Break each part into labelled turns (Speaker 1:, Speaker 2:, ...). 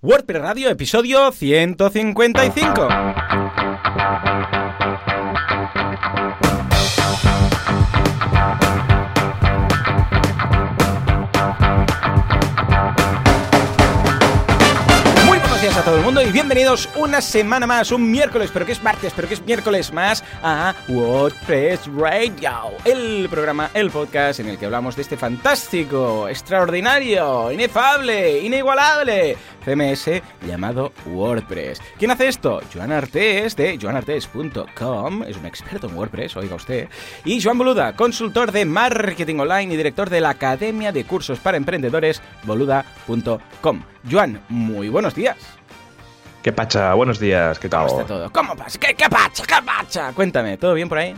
Speaker 1: WordPress Radio, episodio 155. Todo el mundo y bienvenidos una semana más, un miércoles, pero que es martes, pero que es miércoles más a WordPress Radio, el programa, el podcast en el que hablamos de este fantástico, extraordinario, inefable, inigualable CMS llamado WordPress. ¿Quién hace esto? Joan Artés de joanartés.com, es un experto en WordPress, oiga usted, y Joan Boluda, consultor de marketing online y director de la Academia de Cursos para Emprendedores, boluda.com. Joan, muy buenos días.
Speaker 2: ¿Qué pacha? Buenos días, ¿qué tal?
Speaker 1: ¿Cómo está todo? ¿Cómo pasa? ¿Qué, qué pacha? ¿Qué pacha? Cuéntame, ¿todo bien por ahí?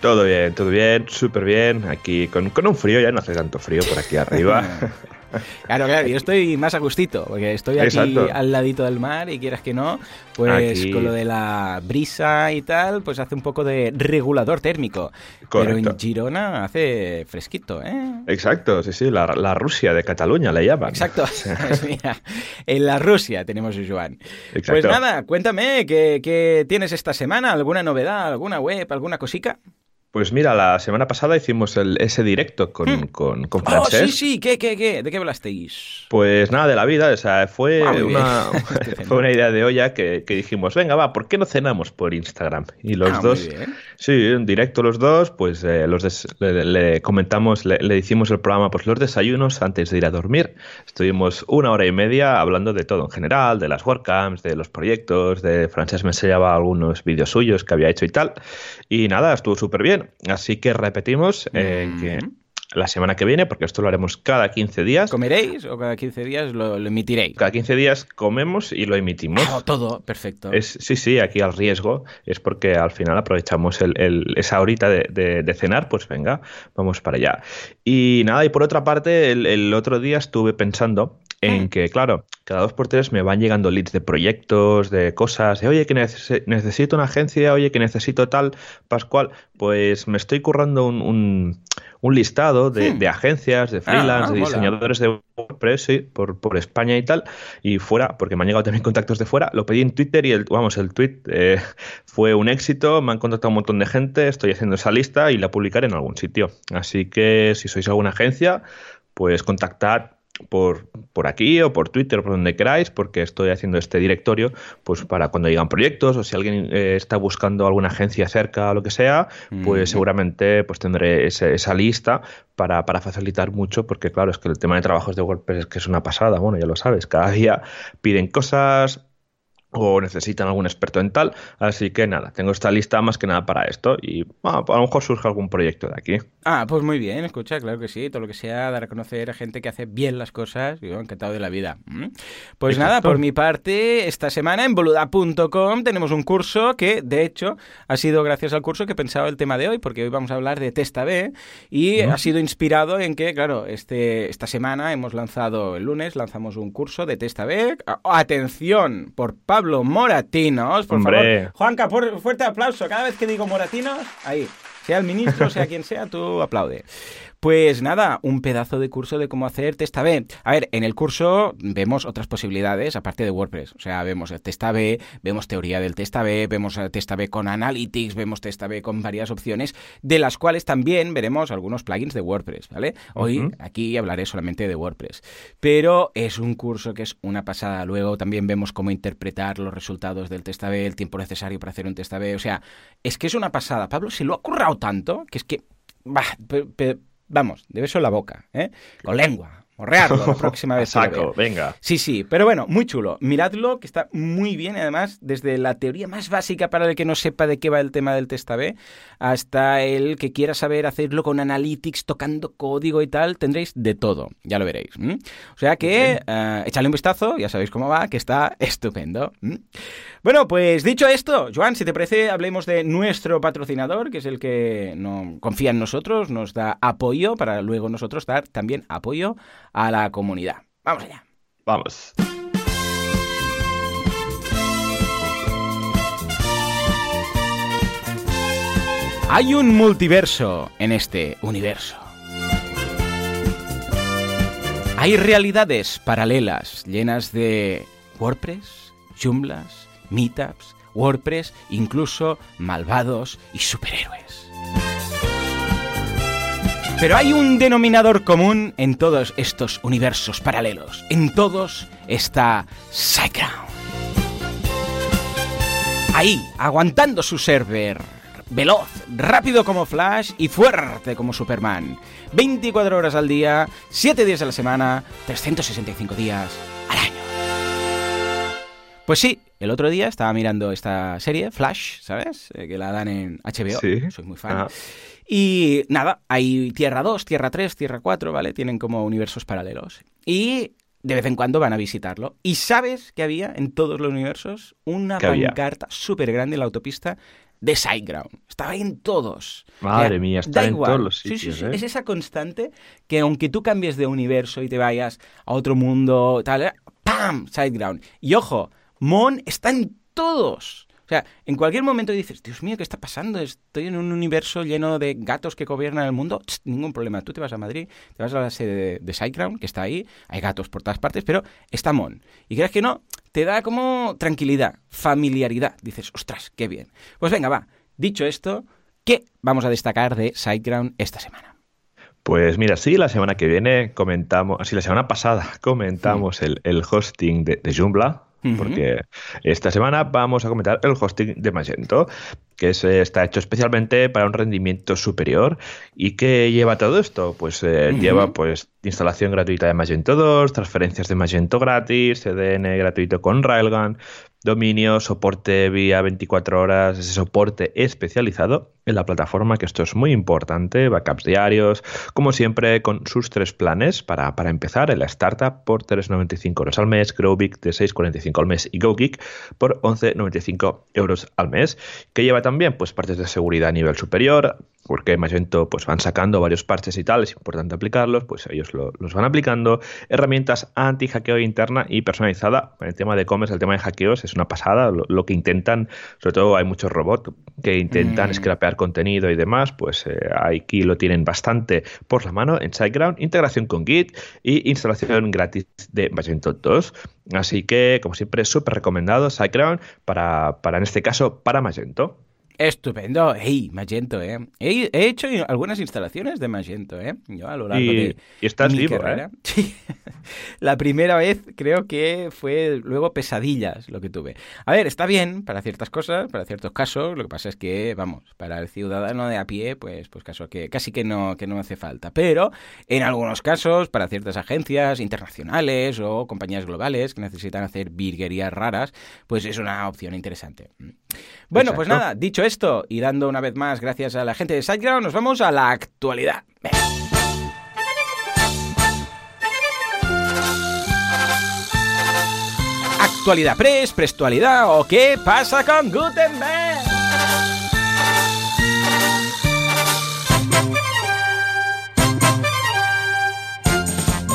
Speaker 2: Todo bien, todo bien, súper bien. Aquí con, con un frío, ya no hace tanto frío por aquí arriba.
Speaker 1: Claro, claro, yo estoy más a gustito, porque estoy aquí
Speaker 2: Exacto.
Speaker 1: al ladito del mar y quieras que no, pues
Speaker 2: Aquí.
Speaker 1: con lo de la brisa y tal, pues hace un poco de regulador térmico. Pero en Girona hace fresquito, ¿eh?
Speaker 2: Exacto, sí, sí, la, la Rusia de Cataluña le llaman.
Speaker 1: Exacto. Mira, en la Rusia tenemos a Joan. Pues nada, cuéntame, ¿qué, qué tienes esta semana? ¿Alguna novedad? ¿Alguna web? ¿Alguna cosica?
Speaker 2: Pues mira, la semana pasada hicimos el, ese directo con, con, con
Speaker 1: Oh, sí,
Speaker 2: Francesc.
Speaker 1: sí, ¿qué, qué, qué? ¿De qué hablasteis?
Speaker 2: Pues nada, de la vida, o sea, fue,
Speaker 1: Ah,
Speaker 2: una, fue una idea de olla que, que dijimos, venga, va, ¿por qué no cenamos por Instagram? Y los
Speaker 1: Ah,
Speaker 2: dos, sí, en directo los dos, pues eh, los des- le, le comentamos, le, le hicimos el programa, pues los desayunos antes de ir a dormir. Estuvimos una hora y media hablando de todo en general, de las WordCamps, de los proyectos, de Francesc me enseñaba algunos vídeos suyos que había hecho y tal. Y nada, estuvo súper bien. Así que repetimos eh,
Speaker 1: Mm.
Speaker 2: que la semana que viene, porque esto lo haremos cada 15 días,
Speaker 1: ¿Comeréis o cada 15 días lo, lo emitiréis?
Speaker 2: cada 15 días comemos y lo emitimos.
Speaker 1: Ah, todo, perfecto.
Speaker 2: Es, sí, sí, aquí al riesgo es porque al final aprovechamos el- el- esa horita de, de- de cenar, pues venga, vamos para allá. Y nada, y por otra parte, el, el otro día estuve pensando en
Speaker 1: Mm.
Speaker 2: que, claro, cada dos por tres me van llegando leads de proyectos, de cosas, de oye, que neces- necesito una agencia, oye, que necesito tal, Pascual, pues me estoy currando un, un- un listado de,
Speaker 1: Hmm.
Speaker 2: de agencias, de freelance,
Speaker 1: ah,
Speaker 2: de
Speaker 1: mola.
Speaker 2: diseñadores de WordPress, sí, por, por España y tal, y fuera, porque me han llegado también contactos de fuera, lo pedí en Twitter y el, vamos, el tweet eh, fue un éxito, me han contactado un montón de gente, estoy haciendo esa lista y la publicaré en algún sitio. Así que si sois alguna agencia, pues contactad por, por aquí o por Twitter, por donde queráis, porque estoy haciendo este directorio pues para cuando llegan proyectos o si alguien eh, está buscando alguna agencia cerca o lo que sea, pues
Speaker 1: Mm.
Speaker 2: seguramente pues tendré ese- esa lista para, para facilitar mucho, porque claro, es que el tema de trabajos de WordPress es que es una pasada, bueno, ya lo sabes, cada día piden cosas o necesitan algún experto en tal, así que nada, tengo esta lista más que nada para esto y a lo mejor surge algún proyecto de aquí.
Speaker 1: Ah, pues muy bien, escucha, claro que sí, todo lo que sea dar a conocer a gente que hace bien las cosas, yo encantado de la vida. ¿Mm? Pues
Speaker 2: Exacto.
Speaker 1: nada, por mi parte, esta semana en boluda.com tenemos un curso que, de hecho, ha sido gracias al curso que he pensado el tema de hoy, porque hoy vamos a hablar de Testa B y ha sido inspirado en que, claro, este, esta semana hemos lanzado, el lunes, lanzamos un curso de Testa B. Atención, por Pablo Moratinos, por
Speaker 2: Hombre.
Speaker 1: favor. Juanca, por, fuerte aplauso. Cada vez que digo Moratinos, ahí. Sea el ministro, sea quien sea, tú aplaude. Pues nada, un pedazo de curso de cómo hacer Testa B. A ver, en el curso vemos otras posibilidades aparte de WordPress. O sea, vemos el Testa B, vemos teoría del Testa B, vemos el Testa B con Analytics, vemos Testa B con varias opciones, de las cuales también veremos algunos plugins de WordPress, ¿vale? Hoy aquí hablaré solamente de WordPress. Pero es un curso que es una pasada. Luego también vemos cómo interpretar los resultados del Testa B, el tiempo necesario para hacer un Testa B. O sea, es que es una pasada. Pablo se lo ha currado tanto que es que. Bah, pe- pe- vamos, de beso en la boca, ¿eh? Con lengua. Morrearlo la próxima vez.
Speaker 2: saco, venga.
Speaker 1: Sí, sí, pero bueno, muy chulo. Miradlo, que está muy bien, además, desde la teoría más básica para el que no sepa de qué va el tema del test AB, hasta el que quiera saber hacerlo con analytics, tocando código y tal, tendréis de todo, ya lo veréis. O sea que, échale un vistazo, ya sabéis cómo va, que está estupendo. Bueno, pues dicho esto, Joan, si te parece, hablemos de nuestro patrocinador, que es el que no, confía en nosotros, nos da apoyo para luego nosotros dar también apoyo a la comunidad. Vamos allá.
Speaker 2: Vamos.
Speaker 1: Hay un multiverso en este universo. Hay realidades paralelas llenas de WordPress, Joomlas, Meetups, WordPress, incluso malvados y superhéroes. Pero hay un denominador común en todos estos universos paralelos. En todos está SiteGround. Ahí, aguantando su server. Veloz, rápido como Flash y fuerte como Superman. 24 horas al día, 7 días a la semana, 365 días al año. Pues sí, el otro día estaba mirando esta serie, Flash, ¿sabes? Eh, que la dan en HBO.
Speaker 2: Sí.
Speaker 1: Soy muy fan. Y nada, hay Tierra 2, Tierra 3, Tierra 4, ¿vale? Tienen como universos paralelos. Y de vez en cuando van a visitarlo. ¿Y sabes que había en todos los universos? Una pancarta súper grande en la autopista de Sideground. Estaba ahí en todos.
Speaker 2: Madre
Speaker 1: O sea,
Speaker 2: mía, está en
Speaker 1: igual.
Speaker 2: todos los
Speaker 1: Sí, sí, sí.
Speaker 2: ¿eh?
Speaker 1: Es esa constante que aunque tú cambies de universo y te vayas a otro mundo, tal, ¡pam! Sideground. Y ojo, Mon está en todos. O sea, en cualquier momento dices, Dios mío, ¿qué está pasando? Estoy en un universo lleno de gatos que gobiernan el mundo. Tss, ningún problema. Tú te vas a Madrid, te vas a la sede de, de Sideground, que está ahí, hay gatos por todas partes, pero está Mon. Y crees que no, te da como tranquilidad, familiaridad. Dices, ostras, qué bien. Pues venga, va. Dicho esto, ¿qué vamos a destacar de Sideground esta semana?
Speaker 2: Pues mira, sí, la semana que viene comentamos, sí, la semana pasada comentamos el, el hosting de, de Joomla, Porque esta semana vamos a comentar el hosting de Magento, que es, eh, está hecho especialmente para un rendimiento superior. ¿Y qué lleva todo esto? Pues eh, lleva pues instalación gratuita de Magento 2, transferencias de Magento gratis, CDN gratuito con Railgun, dominio, soporte vía 24 horas, ese soporte especializado en la plataforma, que esto es muy importante, backups diarios, como siempre con sus tres planes para, para empezar, en la startup por 3,95 euros al mes, Growbig de 6,45 al mes y GoGeek por 11,95 euros al mes, que lleva también pues partes de seguridad a nivel superior, porque Magento pues van sacando varios parches y tal, es importante aplicarlos, pues ellos lo- los van aplicando, herramientas anti-hackeo interna y personalizada, el tema de e-commerce, el tema de hackeos es una pasada, lo, lo que intentan, sobre todo hay muchos robots que intentan
Speaker 1: Mm.
Speaker 2: scrapear contenido y demás, pues eh, aquí lo tienen bastante por la mano en SiteGround, integración con Git y instalación gratis de Magento 2. Así que, como siempre, súper recomendado SiteGround para, para, en este caso, para Magento.
Speaker 1: Estupendo. Hey, Magento, ¿eh? He, he hecho algunas instalaciones de Magento, ¿eh? Yo a lo largo
Speaker 2: Y,
Speaker 1: de
Speaker 2: y estás
Speaker 1: mi
Speaker 2: vivo,
Speaker 1: carrera.
Speaker 2: ¿eh?
Speaker 1: Sí. La primera vez creo que fue luego pesadillas lo que tuve. A ver, está bien para ciertas cosas, para ciertos casos. Lo que pasa es que, vamos, para el ciudadano de a pie, pues, pues caso que casi que no, que no hace falta. Pero en algunos casos, para ciertas agencias internacionales o compañías globales que necesitan hacer virguerías raras, pues es una opción interesante. Bueno, pues nada, dicho esto, y dando una vez más gracias a la gente de SiteGround, nos vamos a la actualidad. Venga. Actualidad Press, Prestualidad o qué pasa con Gutenberg.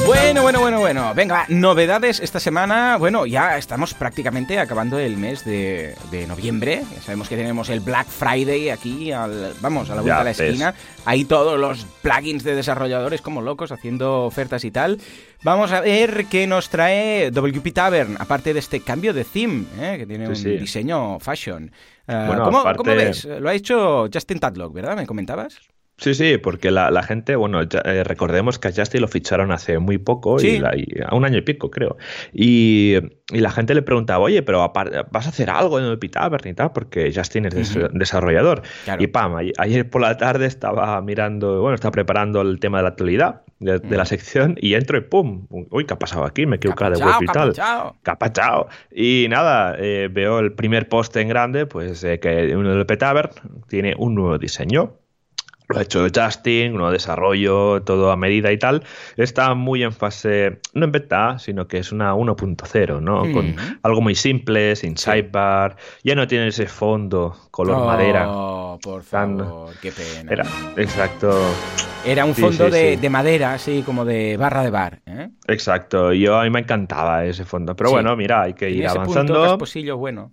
Speaker 1: Bueno, bueno, bueno, bueno. Venga, novedades esta semana. Bueno, ya estamos prácticamente acabando el mes de, de noviembre. Ya sabemos que tenemos el Black Friday aquí, al- vamos, a la vuelta
Speaker 2: Ya
Speaker 1: de la
Speaker 2: ves.
Speaker 1: esquina. Ahí todos los plugins de desarrolladores como locos haciendo ofertas y tal. Vamos a ver qué nos trae WP Tavern, aparte de este cambio de theme, ¿eh? que tiene
Speaker 2: Sí,
Speaker 1: un
Speaker 2: sí.
Speaker 1: diseño fashion. Ah,
Speaker 2: Bueno,
Speaker 1: ¿cómo,
Speaker 2: aparte-
Speaker 1: cómo ves? Lo ha hecho Justin Tadlock, ¿verdad? ¿Me comentabas?
Speaker 2: Sí, sí, porque la, la gente, bueno, ya, eh, recordemos que a Justin lo ficharon hace muy poco,
Speaker 1: Sí.
Speaker 2: y, la- y a un año y pico, creo. Y, y la gente le preguntaba, oye, pero ¿vas a hacer algo en el Tavern y tal? Porque Justin es des-
Speaker 1: Ujú.
Speaker 2: desarrollador.
Speaker 1: Claro.
Speaker 2: Y pam, ayer por la tarde estaba mirando, bueno, estaba preparando el tema de la actualidad de, de la sección y entro y pum, uy, ¿qué ha pasado aquí? Me he equivocado de web y tal.
Speaker 1: capachao.
Speaker 2: Y nada, eh, veo el primer post en grande, pues eh, que uno del Tavern tiene un nuevo diseño. Lo ha hecho Justin, nuevo desarrollo, todo a medida y tal. Está muy en fase, no en beta, sino que es una 1.0, ¿no? Con
Speaker 1: Ujú.
Speaker 2: algo muy simple, sin sidebar. Ya no tiene ese fondo color
Speaker 1: Oh,
Speaker 2: madera.
Speaker 1: por
Speaker 2: Tan-
Speaker 1: favor, qué pena.
Speaker 2: Era, exacto.
Speaker 1: Era un
Speaker 2: Sí,
Speaker 1: fondo
Speaker 2: sí,
Speaker 1: de,
Speaker 2: sí.
Speaker 1: de madera, así como de barra de bar. ¿eh?
Speaker 2: Exacto. Yo a mí me encantaba ese fondo. Pero bueno, mira, hay que ir
Speaker 1: ese
Speaker 2: avanzando.
Speaker 1: punto bueno.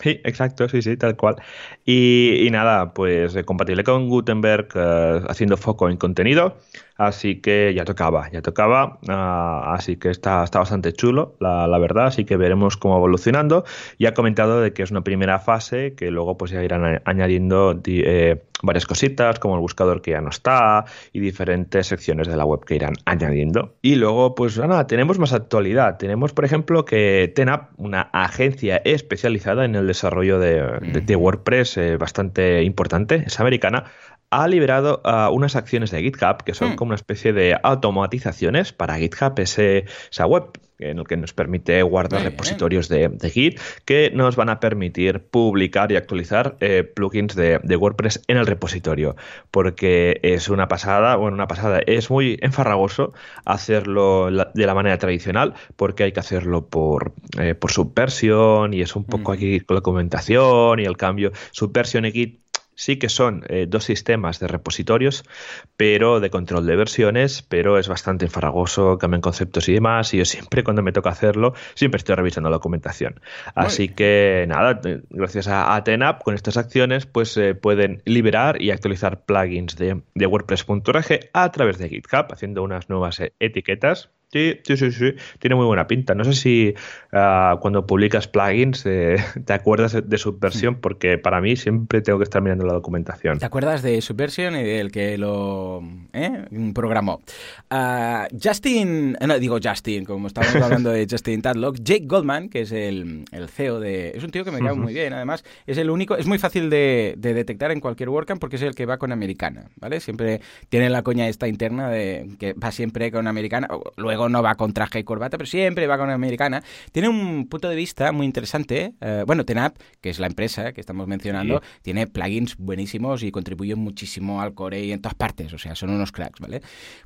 Speaker 2: Sí, exacto, sí, sí, tal cual. Y, y nada, pues eh, compatible con Gutenberg, eh, haciendo foco en contenido. Así que ya tocaba, ya tocaba. Ah, así que está, está bastante chulo, la, la, verdad. Así que veremos cómo evolucionando. Y ha comentado de que es una primera fase que luego pues ya irán añadiendo eh, varias cositas, como el buscador que ya no está y diferentes secciones de la web que irán añadiendo. Y luego, pues nada, tenemos más actualidad. Tenemos, por ejemplo, que TENAP, una agencia especializada en el desarrollo de, WordPress eh, bastante importante, es americana, ha liberado uh, unas acciones de GitHub que son mm. como una especie de automatizaciones para GitHub, ese, esa web en el que nos permite guardar repositorios de, Git que nos van a permitir publicar y actualizar eh, plugins de, WordPress en el repositorio. Porque es una pasada, bueno, una pasada, es muy enfarragoso hacerlo de la manera tradicional porque hay que hacerlo por, eh, por subversión y es un poco mm. aquí con la documentación y el cambio. Subversión y Git sí que son eh, dos sistemas de repositorios, pero de control de versiones, pero es bastante enfarragoso, cambian conceptos y demás, y yo siempre cuando me toca hacerlo, siempre estoy revisando la documentación. Así que nada, eh, gracias a, Atenap, con estas acciones, pues se eh, pueden liberar y actualizar plugins de, de WordPress.org a través de GitHub, haciendo unas nuevas etiquetas Sí, sí, sí, sí, tiene muy buena pinta. No sé si ah, cuando publicas plugins eh, te acuerdas de Subversion, porque para mí siempre tengo que estar mirando la documentación.
Speaker 1: ¿Te acuerdas de Subversion y del que lo eh, programó? Uh, Justin, no digo Justin, como estábamos hablando de Justin Tadlock, Jake Goldman, que es el, el CEO de... Es un tío que me cae muy bien, además, es el único, es muy fácil de, de, detectar en cualquier WordCamp porque es el que va con americana, ¿vale? Siempre tiene la coña esta interna de que va siempre con americana, luego no va con traje y corbata, pero siempre va con una americana. Tiene un punto de vista muy interesante. Eh, bueno, Tenap, que es la empresa que estamos mencionando, tiene plugins buenísimos y contribuye muchísimo al core y en todas partes. O sea, son unos cracks, ¿vale?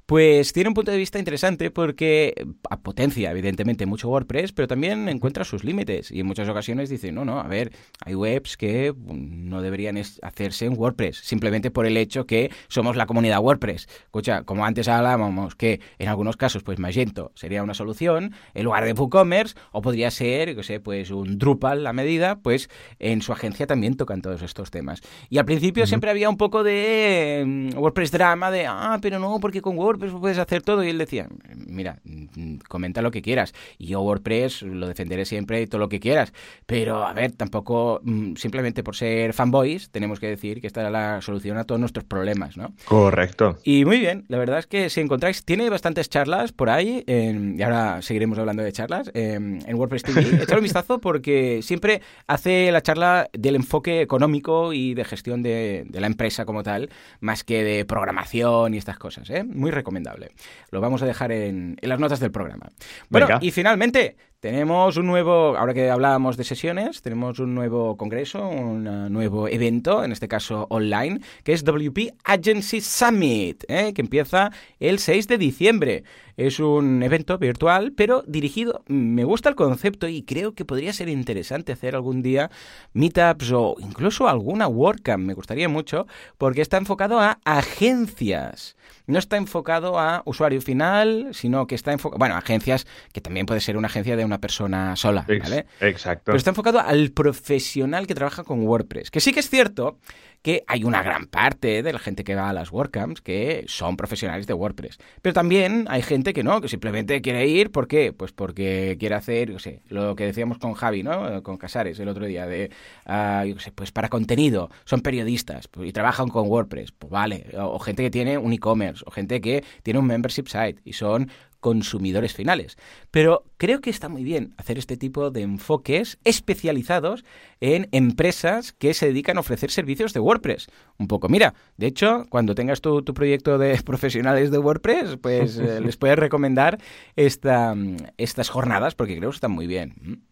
Speaker 1: Pues tiene un punto de vista interesante porque potencia, evidentemente, mucho WordPress, pero también encuentra sus límites. Y en muchas ocasiones dice, no, no, a ver, hay webs que no deberían hacerse en WordPress, simplemente por el hecho que somos la comunidad WordPress. Escucha, como antes hablábamos, que en algunos casos, pues Magento sería una solución en lugar de WooCommerce o podría ser, que sé, pues un Drupal a medida, pues en su agencia también tocan todos estos temas. Y al principio siempre había un poco de mm, WordPress drama de, ah, pero no, porque con WordPress puedes hacer todo y él decía, mira, mm, comenta lo que quieras y yo WordPress lo defenderé siempre y todo lo que quieras, pero a ver, tampoco mm, simplemente por ser fanboys tenemos que decir que esta era la solución a todos nuestros problemas, ¿no?
Speaker 2: Correcto.
Speaker 1: Y muy bien, la verdad es que si encontráis, tiene bastantes charlas por ahí y ahora seguiremos hablando de charlas, en WordPress TV. Echar un vistazo porque siempre hace la charla del enfoque económico y de gestión de, la empresa como tal, más que de programación y estas cosas. ¿eh? Muy recomendable. Lo vamos a dejar en, las notas del programa. Bueno, y finalmente, tenemos un nuevo, ahora que hablábamos de sesiones, tenemos un nuevo congreso, un uh, nuevo evento, en este caso online, que es WP Agency Summit, ¿eh? que empieza el 6 de diciembre. Es un evento virtual, pero dirigido, me gusta el concepto y creo que podría ser interesante hacer algún día meetups o incluso alguna WordCamp, me gustaría mucho, porque está enfocado a agencias no está enfocado a usuario final, sino que está enfocado, bueno, agencias, que también puede ser una agencia de una persona sola, ¿vale?
Speaker 2: Exacto.
Speaker 1: Pero está enfocado al profesional que trabaja con WordPress, que sí que es cierto que hay una gran parte de la gente que va a las WordCamps que son profesionales de WordPress. Pero también hay gente que no, que simplemente quiere ir, ¿por qué? Pues porque quiere hacer, yo sé, lo que decíamos con Javi, ¿no? Con Casares el otro día, de, uh, yo sé, pues para contenido, son periodistas y trabajan con WordPress, pues vale. o gente que tiene un e-commerce, o gente que tiene un membership site y son consumidores finales. Pero creo que está muy bien hacer este tipo de enfoques especializados en empresas que se dedican a ofrecer servicios de WordPress. Un poco, mira, de hecho, cuando tengas tu, tu proyecto de profesionales de WordPress, pues eh, les puedes recomendar esta, estas jornadas porque creo que están muy bien.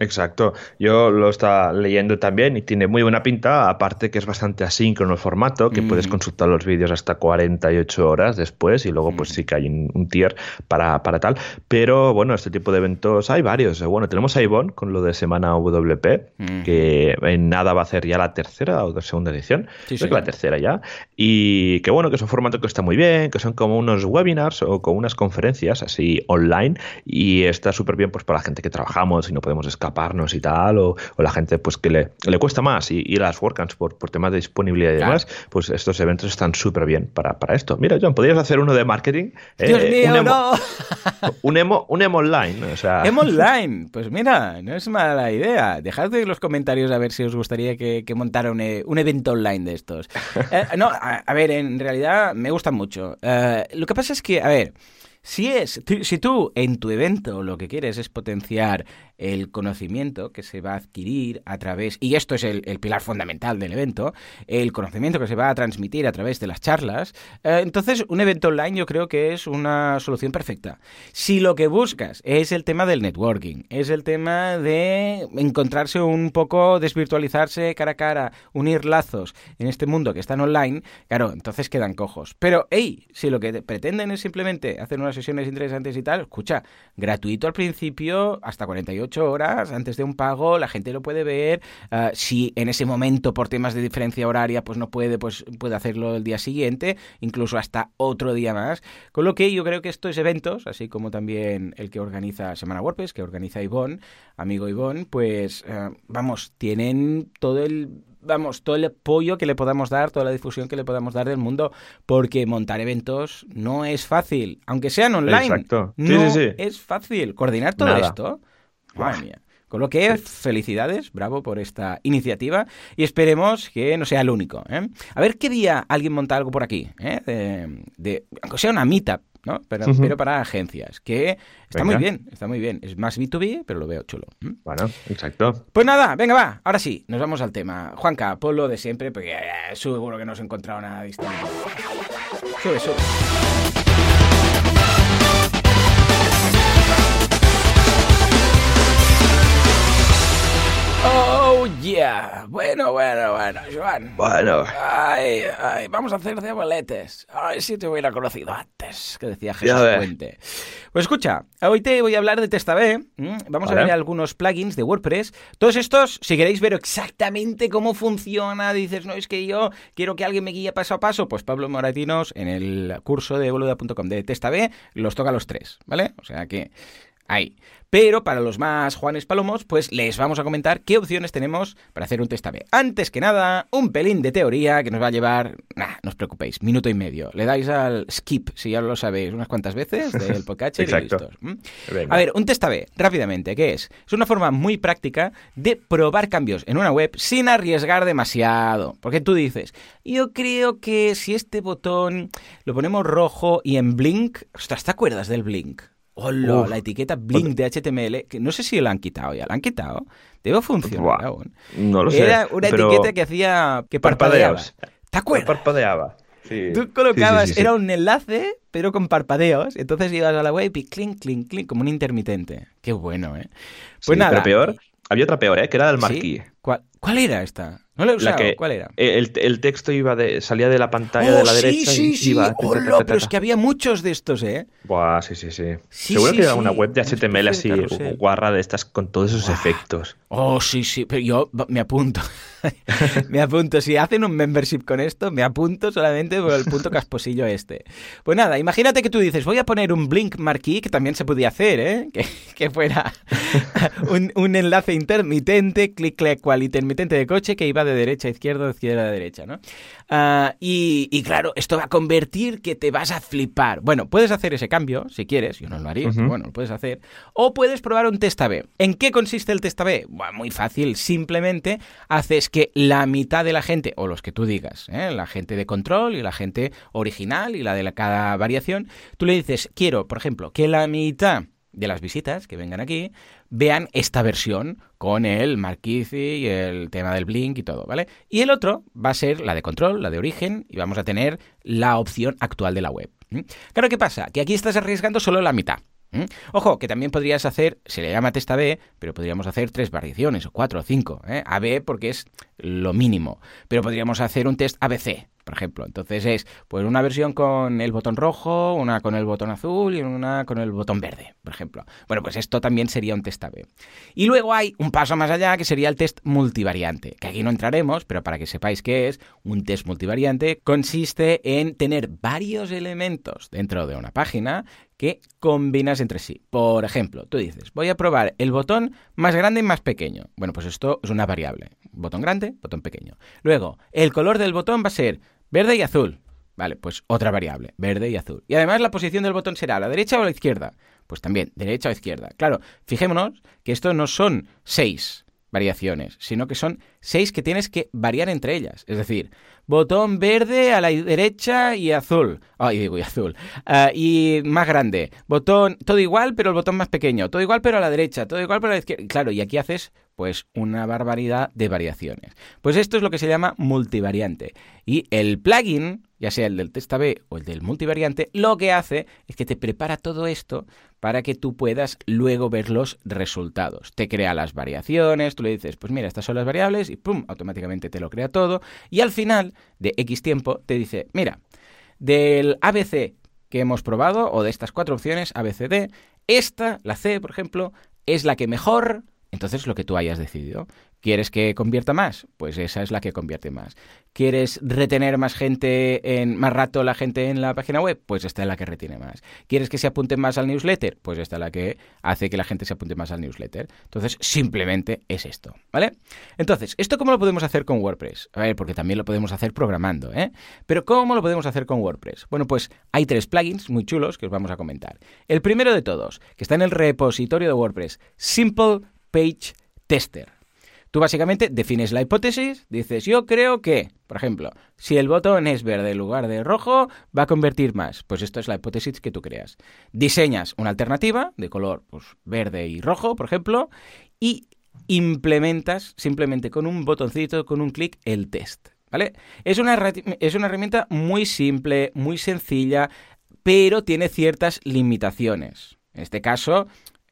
Speaker 2: Exacto, yo lo estaba leyendo también y tiene muy buena pinta, aparte que es bastante asíncrono el formato, que puedes mm. consultar los vídeos hasta 48 horas después y luego pues mm. sí que hay un, tier para, para, tal, pero bueno, este tipo de eventos hay varios, bueno, tenemos a Ivonne con lo de Semana WP, mm. que en nada va a hacer ya la tercera o segunda edición, sí, sí. la tercera ya, y que bueno, que es un formato que está muy bien, que son como unos webinars o como unas conferencias así online y está súper bien pues para la gente que trabajamos y no podemos escapar escaparnos y tal, o, la gente pues que le, le cuesta más y ir a las WordCamps por, por temas de disponibilidad y demás, pues estos eventos están súper bien para, para, esto. Mira, John, podrías hacer uno de marketing.
Speaker 1: Eh, Dios mío,
Speaker 2: un emo,
Speaker 1: no.
Speaker 2: Un emo, un emo online. O sea.
Speaker 1: Emo online, pues mira, no es mala idea. Dejad en los comentarios a ver si os gustaría que, que montara un, un, evento online de estos. Eh, no, a, a, ver, en realidad me gustan mucho. Uh, lo que pasa es que, a ver, si es, si tú en tu evento lo que quieres es potenciar el conocimiento que se va a adquirir a través, y esto es el, pilar fundamental del evento, el conocimiento que se va a transmitir a través de las charlas, eh, entonces un evento online yo creo que es una solución perfecta. Si lo que buscas es el tema del networking, es el tema de encontrarse un poco, desvirtualizarse cara a cara, unir lazos en este mundo que están online, claro, entonces quedan cojos. Pero, hey, si lo que pretenden es simplemente hacer sesiones interesantes y tal, escucha, gratuito al principio, hasta 48 horas antes de un pago, la gente lo puede ver. Uh, si en ese momento, por temas de diferencia horaria, pues no puede, pues puede hacerlo el día siguiente, incluso hasta otro día más. Con lo que yo creo que estos eventos, así como también el que organiza Semana WordPress, que organiza Ivonne, amigo Ivonne, pues uh, vamos, tienen todo el vamos, todo el apoyo que le podamos dar, toda la difusión que le podamos dar del mundo, porque montar eventos no es fácil, aunque sean online.
Speaker 2: Exacto. Sí,
Speaker 1: no
Speaker 2: sí, sí.
Speaker 1: es fácil. Coordinar todo
Speaker 2: Nada.
Speaker 1: esto. Madre mía. Con lo que, felicidades, bravo por esta iniciativa y esperemos que no sea el único. ¿eh? A ver qué día alguien monta algo por aquí, ¿eh? de, de, aunque sea una meetup, ¿no? Pero, uh -huh. pero, para agencias, que está
Speaker 2: Venga.
Speaker 1: muy bien, está muy bien. Es más B2B, pero lo veo chulo.
Speaker 2: Bueno, exacto.
Speaker 1: Pues nada, venga, va, ahora sí, nos vamos al tema. Juanca, ponlo de siempre, porque eh, seguro que no os he encontrado nada distinto. Sube, sube. Oh, yeah. Bueno, bueno, bueno, Joan.
Speaker 2: Bueno.
Speaker 1: Ay, ay, vamos a hacer de abueletes. Ay, si te hubiera conocido antes, que decía Jesús. Puente. Pues escucha, hoy te voy a hablar de TestaB. ¿m? Vamos a ver algunos plugins de WordPress. Todos estos, si queréis ver exactamente cómo funciona, dices, no, es que yo quiero que alguien me guíe paso a paso, pues Pablo Moratinos en el curso de boluda.com de TestaB los toca a los tres, ¿vale? O sea que ahí. Pero para los más Juanes Palomos, pues les vamos a comentar qué opciones tenemos para hacer un test AB. Antes que nada, un pelín de teoría que nos va a llevar, nah, no os preocupéis, minuto y medio. Le dais al skip, si ya lo sabéis, unas cuantas veces del podcast y
Speaker 2: Exacto.
Speaker 1: listos. A ver, un test AB, rápidamente, ¿qué es? Es una forma muy práctica de probar cambios en una web sin arriesgar demasiado. Porque tú dices, yo creo que si este botón lo ponemos rojo y en Blink, ostras, ¿te acuerdas del Blink? Hola, la etiqueta Blink de HTML, que no sé si la han quitado ya, la han quitado. Debe funcionar aún.
Speaker 2: No lo sé.
Speaker 1: Era una
Speaker 2: pero
Speaker 1: etiqueta que hacía que parpadeaba.
Speaker 2: parpadeos.
Speaker 1: ¿Te acuerdas?
Speaker 2: Parpadeaba. Sí.
Speaker 1: Tú colocabas,
Speaker 2: Sí, sí,
Speaker 1: era un enlace, pero con parpadeos. Entonces ibas a la web y clink, clink, clink, como un intermitente. Qué bueno, ¿eh? Pues nada.
Speaker 2: Pero peor, había otra peor, ¿eh? Que era del marquí.
Speaker 1: ¿Cuál, cuál era esta? No la he usado.
Speaker 2: Que
Speaker 1: ¿Cuál era?
Speaker 2: el, el texto iba de, salía de la pantalla
Speaker 1: Oh,
Speaker 2: de la
Speaker 1: sí,
Speaker 2: derecha
Speaker 1: sí,
Speaker 2: y
Speaker 1: sí.
Speaker 2: iba. ta, ta, ta, ta,
Speaker 1: pero es que había muchos de estos, ¿eh?
Speaker 2: Buah, sí, sí, sí.
Speaker 1: Sí,
Speaker 2: Seguro
Speaker 1: sí,
Speaker 2: que era una web de HTML así, guarra de estas con todos esos
Speaker 1: Buah.
Speaker 2: efectos.
Speaker 1: Oh, sí, sí, pero yo me apunto. me apunto. Si hacen un membership con esto, me apunto solamente por el punto casposillo este. Pues nada, imagínate que tú dices, voy a poner un Blink Marquee, que también se podía hacer, ¿eh? Que, que fuera un, un enlace intermitente, clic, clic, cual intermitente de coche que iba de derecha a izquierda, de izquierda a derecha, ¿no? Ah, y, y claro, esto va a convertir que te vas a flipar. Bueno, puedes hacer ese cambio, si quieres, yo no lo haría, pero bueno, lo puedes hacer. O puedes probar un test AB. ¿En qué consiste el test AB? Buah, muy fácil, simplemente haces que la mitad de la gente, o los que tú digas, ¿eh? la gente de control y la gente original y la de cada variación, tú le dices, quiero, por ejemplo, que la mitad de las visitas que vengan aquí vean esta versión con el marquise y el tema del blink y todo, ¿vale? Y el otro va a ser la de control, la de origen, y vamos a tener la opción actual de la web. Claro, ¿qué pasa? Que aquí estás arriesgando solo la mitad. ¿M? Ojo, que también podrías hacer, se le llama test AB, pero podríamos hacer tres variaciones, o cuatro o cinco. ¿eh? AB porque es lo mínimo, pero podríamos hacer un test ABC, por ejemplo. Entonces es pues una versión con el botón rojo, una con el botón azul y una con el botón verde, por ejemplo. Bueno, pues esto también sería un test AB. Y luego hay un paso más allá que sería el test multivariante, que aquí no entraremos, pero para que sepáis qué es, un test multivariante consiste en tener varios elementos dentro de una página que combinas entre sí. Por ejemplo, tú dices, voy a probar el botón más grande y más pequeño. Bueno, pues esto es una variable. Botón grande, botón pequeño. Luego, el color del botón va a ser verde y azul. Vale, pues otra variable, verde y azul. Y además la posición del botón será la derecha o la izquierda. Pues también, derecha o izquierda. Claro, fijémonos que esto no son seis variaciones, sino que son seis que tienes que variar entre ellas. Es decir, botón verde a la derecha y azul. Ay, digo, y azul. Ah, y más grande. Botón, todo igual, pero el botón más pequeño. Todo igual, pero a la derecha. Todo igual, pero a la izquierda. Claro, y aquí haces pues una barbaridad de variaciones. Pues esto es lo que se llama multivariante. Y el plugin, ya sea el del testa B o el del multivariante, lo que hace es que te prepara todo esto para que tú puedas luego ver los resultados. Te crea las variaciones, tú le dices, pues mira, estas son las variables y pum, automáticamente te lo crea todo. Y al final de X tiempo te dice, mira, del ABC que hemos probado, o de estas cuatro opciones, ABCD, esta, la C, por ejemplo, es la que mejor entonces lo que tú hayas decidido. ¿Quieres que convierta más? Pues esa es la que convierte más. ¿Quieres retener más gente en más rato la gente en la página web? Pues esta es la que retiene más. ¿Quieres que se apunte más al newsletter? Pues esta es la que hace que la gente se apunte más al newsletter. Entonces, simplemente es esto, ¿vale? Entonces, ¿esto cómo lo podemos hacer con WordPress? A ver, porque también lo podemos hacer programando, ¿eh? Pero ¿cómo lo podemos hacer con WordPress? Bueno, pues hay tres plugins muy chulos que os vamos a comentar. El primero de todos, que está en el repositorio de WordPress, Simple Page Tester. Tú básicamente defines la hipótesis, dices, yo creo que, por ejemplo, si el botón es verde en lugar de rojo, va a convertir más. Pues esto es la hipótesis que tú creas. Diseñas una alternativa de color pues, verde y rojo, por ejemplo, y implementas simplemente con un botoncito, con un clic, el test. ¿Vale? Es una, es una herramienta muy simple, muy sencilla, pero tiene ciertas limitaciones. En este caso,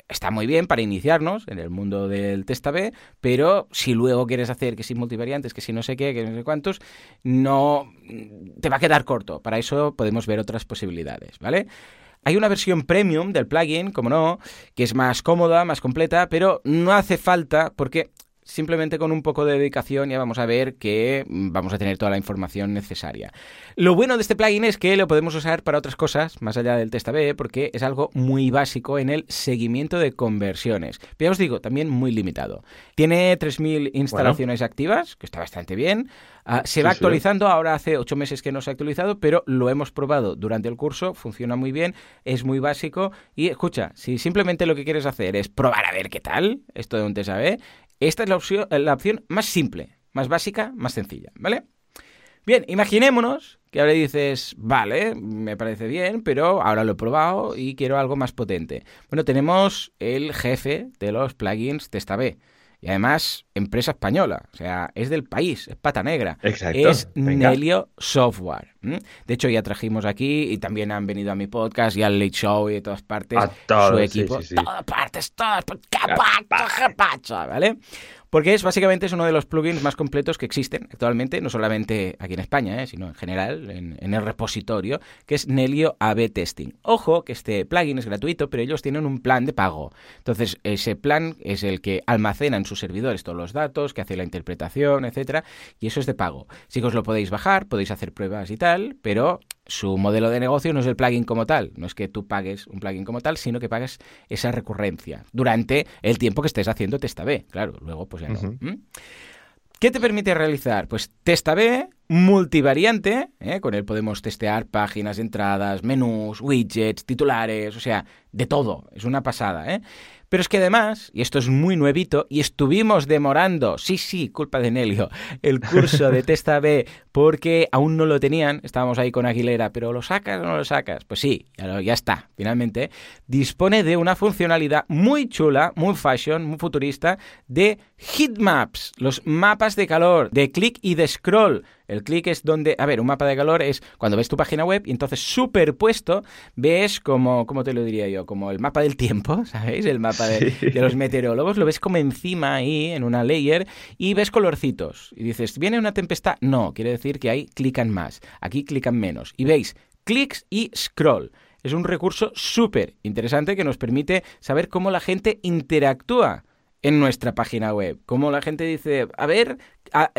Speaker 1: está muy bien para iniciarnos en el mundo del test B, pero si luego quieres hacer que si multivariantes, que si no sé qué, que no sé cuántos, no te va a quedar corto. Para eso podemos ver otras posibilidades, ¿vale? Hay una versión premium del plugin, como no, que es más cómoda, más completa, pero no hace falta porque simplemente con un poco de dedicación ya vamos a ver que vamos a tener toda la información necesaria. Lo bueno de este plugin es que lo podemos usar para otras cosas, más allá del test AB, porque es algo muy básico en el seguimiento de conversiones. Pero ya os digo, también muy limitado. Tiene 3.000 instalaciones activas, que está bastante bien. Ah, se va actualizando, ahora hace 8 meses que no se ha actualizado, pero lo hemos probado durante el curso, funciona muy bien, es muy básico. Y escucha, si simplemente lo que quieres hacer es probar a ver qué tal, esto de un test AB, esta es la opción, la opción más simple, más básica, más sencilla, ¿vale? Bien, imaginémonos que ahora dices, vale, me parece bien, pero ahora lo he probado y quiero algo más potente. Bueno, tenemos el jefe de los plugins de esta B. Y además, empresa española, o sea, es del país, es pata negra.
Speaker 2: Exacto.
Speaker 1: Es Nelio Software. De hecho, ya trajimos aquí y también han venido a mi podcast y al Late Show y de todas partes.
Speaker 2: A todos,
Speaker 1: su equipo.
Speaker 2: Sí, sí,
Speaker 1: Todas partes, todas partes. ¿Vale? Porque es básicamente es uno de los plugins más completos que existen actualmente, no solamente aquí en España, ¿eh? sino en general, en, el repositorio, que es Nelio AB Testing. Ojo que este plugin es gratuito, pero ellos tienen un plan de pago. Entonces, ese plan es el que almacena en sus servidores todos los datos, que hace la interpretación, etcétera, y eso es de pago. Si os lo podéis bajar, podéis hacer pruebas y tal, pero su modelo de negocio no es el plugin como tal, no es que tú pagues un plugin como tal, sino que pagues esa recurrencia durante el tiempo que estés haciendo testa B. Claro, luego pues ya no. ¿Qué te permite realizar? Pues testa B, multivariante, ¿eh? con él podemos testear páginas, entradas, menús, widgets, titulares, o sea, de todo, es una pasada, ¿eh? Pero es que además, y esto es muy nuevito, y estuvimos demorando, sí, sí, culpa de Nelio, el curso de Testa B porque aún no lo tenían, estábamos ahí con Aguilera, pero ¿lo sacas o no lo sacas? Pues sí, ya, ya está, finalmente, dispone de una funcionalidad muy chula, muy fashion, muy futurista, de heatmaps, los mapas de calor, de click y de scroll. El clic es donde, a ver, un mapa de calor es cuando ves tu página web y entonces superpuesto ves como, ¿cómo te lo diría yo? Como el mapa del tiempo, ¿sabéis? El mapa de, los meteorólogos, lo ves como encima ahí en una layer y ves colorcitos. Y dices, ¿viene una tempestad? No, quiere decir que ahí clican más, aquí clican menos. Y veis, clics y scroll. Es un recurso súper interesante que nos permite saber cómo la gente interactúa en nuestra página web. Como la gente dice, a ver,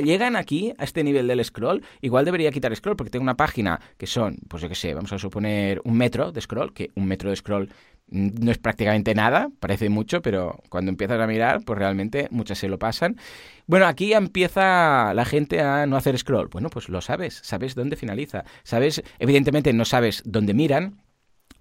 Speaker 1: llegan aquí a este nivel del scroll, igual debería quitar scroll porque tengo una página que son, pues yo qué sé, vamos a suponer un metro de scroll, que un metro de scroll no es prácticamente nada, parece mucho, pero cuando empiezas a mirar, pues realmente muchas se lo pasan. Bueno, aquí empieza la gente a no hacer scroll. Bueno, pues lo sabes, sabes dónde finaliza. Sabes, evidentemente no sabes dónde miran,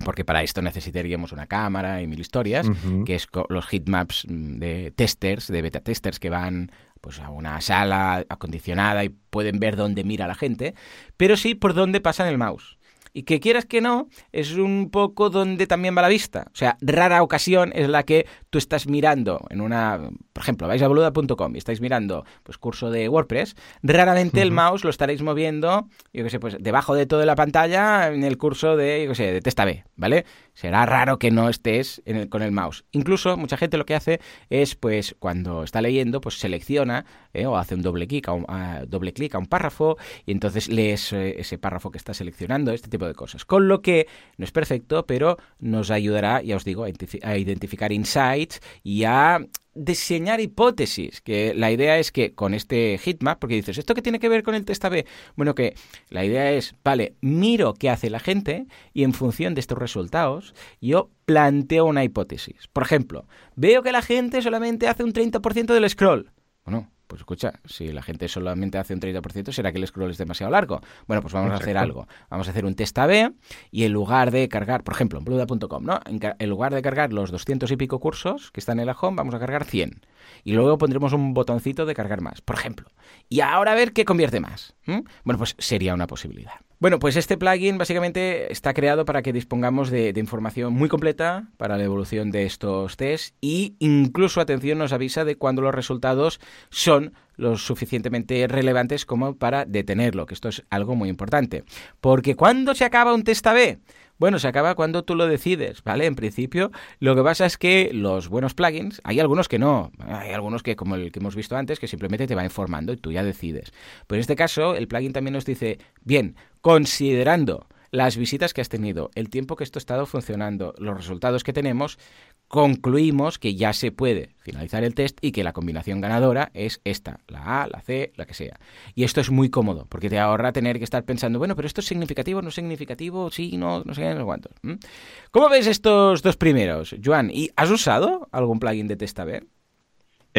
Speaker 1: porque para esto necesitaríamos una cámara y mil historias, que es los heatmaps de testers, de beta testers que van pues a una sala acondicionada y pueden ver dónde mira la gente, pero sí por dónde pasan el mouse. Y que quieras que no, es un poco donde también va la vista. O sea, rara ocasión es la que tú estás mirando en una, por ejemplo, vais a boluda.com y estáis mirando pues curso de WordPress, raramente el mouse lo estaréis moviendo, yo qué sé, pues debajo de toda la pantalla en el curso de, yo qué sé, de Testa B, ¿vale? será raro que no estés con el mouse. Incluso mucha gente lo que hace es, pues, cuando está leyendo, pues selecciona eh, o hace un doble clic a un, doble clic a un párrafo y entonces lees eh, ese párrafo que está seleccionando, este tipo de cosas. Con lo que no es perfecto, pero nos ayudará, ya os digo, a identificar insights y a diseñar hipótesis, que la idea es que con este heatmap, porque dices, ¿esto qué tiene que ver con el test A-B? Bueno, que la idea es, vale, miro qué hace la gente y en función de estos resultados yo planteo una hipótesis. Por ejemplo, veo que la gente solamente hace un 30% del scroll. Bueno, pues escucha, si la gente solamente hace un 30%, ¿será que el scroll es demasiado largo? Bueno, pues vamos a hacer algo. Vamos a hacer un test A-B y en lugar de cargar, por ejemplo, en bluda.com, ¿no? En, lugar de cargar los 200 y pico cursos que están en la home, vamos a cargar 100. Y luego pondremos un botoncito de cargar más, por ejemplo. Y ahora a ver qué convierte más. Bueno, pues sería una posibilidad. Bueno, pues este plugin básicamente está creado para que dispongamos de, información muy completa para la evolución de estos tests y incluso, atención, nos avisa de cuando los resultados son lo suficientemente relevantes como para detenerlo, que esto es algo muy importante. Porque cuando se acaba un test A-B, bueno, se acaba cuando tú lo decides, ¿vale? En principio, lo que pasa es que los buenos plugins, hay algunos que no, hay algunos que, como el que hemos visto antes, que simplemente te va informando y tú ya decides. Pero en este caso, el plugin también nos dice, bien, considerando las visitas que has tenido, el tiempo que esto ha estado funcionando, los resultados que tenemos, concluimos que ya se puede finalizar el test y que la combinación ganadora es esta, la A, la C, la que sea. Y esto es muy cómodo, porque te ahorra tener que estar pensando, bueno, pero esto es significativo, no es significativo, sí, no, no sé, no cuántos. ¿Cómo ves estos dos primeros, Joan? ¿Y has usado algún plugin de test B?